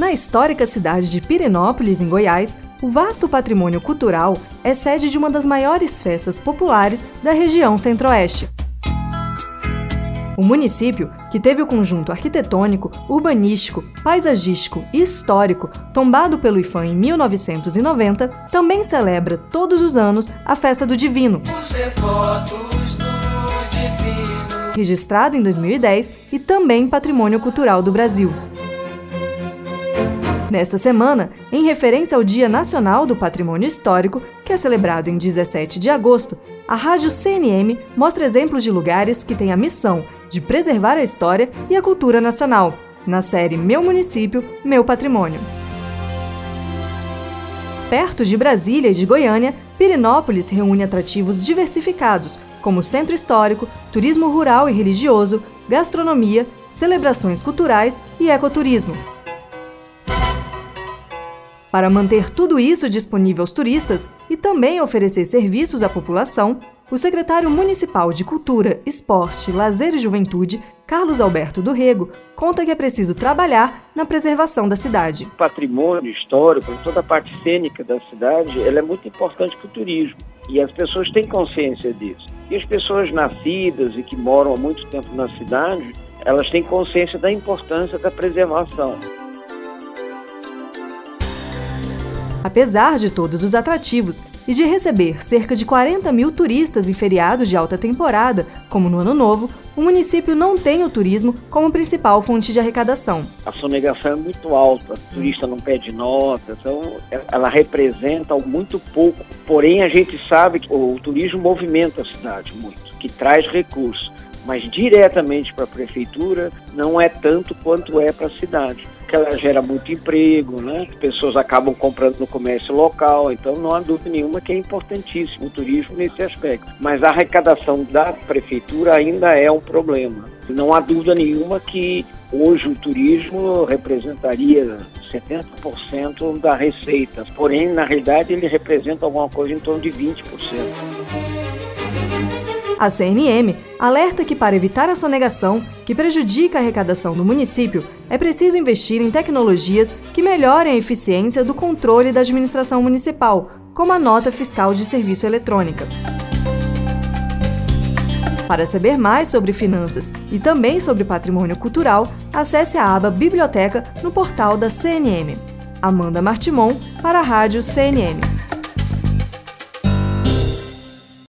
Na histórica cidade de Pirenópolis, em Goiás, o vasto patrimônio cultural é sede de uma das maiores festas populares da região Centro-Oeste. O município, que teve o conjunto arquitetônico, urbanístico, paisagístico e histórico tombado pelo IFAM em 1990, também celebra todos os anos a Festa do Divino. Registrada em 2010 e também Patrimônio Cultural do Brasil. Nesta semana, em referência ao Dia Nacional do Patrimônio Histórico, que é celebrado em 17 de agosto, a Rádio CNM mostra exemplos de lugares que têm a missão de preservar a história e a cultura nacional, na série Meu Município, Meu Patrimônio. Perto de Brasília e de Goiânia, Pirinópolis reúne atrativos diversificados, como centro histórico, turismo rural e religioso, gastronomia, celebrações culturais e ecoturismo. Para manter tudo isso disponível aos turistas e também oferecer serviços à população, o secretário municipal de Cultura, Esporte, Lazer e Juventude, Carlos Alberto do Rego, conta que é preciso trabalhar na preservação da cidade. O patrimônio histórico, toda a parte cênica da cidade, ela é muito importante para o turismo e as pessoas têm consciência disso. E as pessoas nascidas e que moram há muito tempo na cidade, elas têm consciência da importância da preservação. Apesar de todos os atrativos e de receber cerca de 40 mil turistas em feriados de alta temporada, como no Ano Novo, o município não tem o turismo como principal fonte de arrecadação. A sonegação é muito alta, o turista não pede nota, então ela representa muito pouco. Porém, a gente sabe que o turismo movimenta a cidade muito, que traz recursos mas diretamente para a prefeitura não é tanto quanto é para a cidade. Porque ela gera muito emprego, né? As pessoas acabam comprando no comércio local, então não há dúvida nenhuma que é importantíssimo o turismo nesse aspecto. Mas a arrecadação da prefeitura ainda é um problema. Não há dúvida nenhuma que hoje o turismo representaria 70% da receita, porém, na realidade, ele representa alguma coisa em torno de 20%. A CNM alerta que, para evitar a sonegação, que prejudica a arrecadação do município, é preciso investir em tecnologias que melhorem a eficiência do controle da administração municipal, como a nota fiscal de serviço eletrônica. Para saber mais sobre finanças e também sobre patrimônio cultural, acesse a aba Biblioteca no portal da CNM. Amanda Martimon, para a Rádio CNM.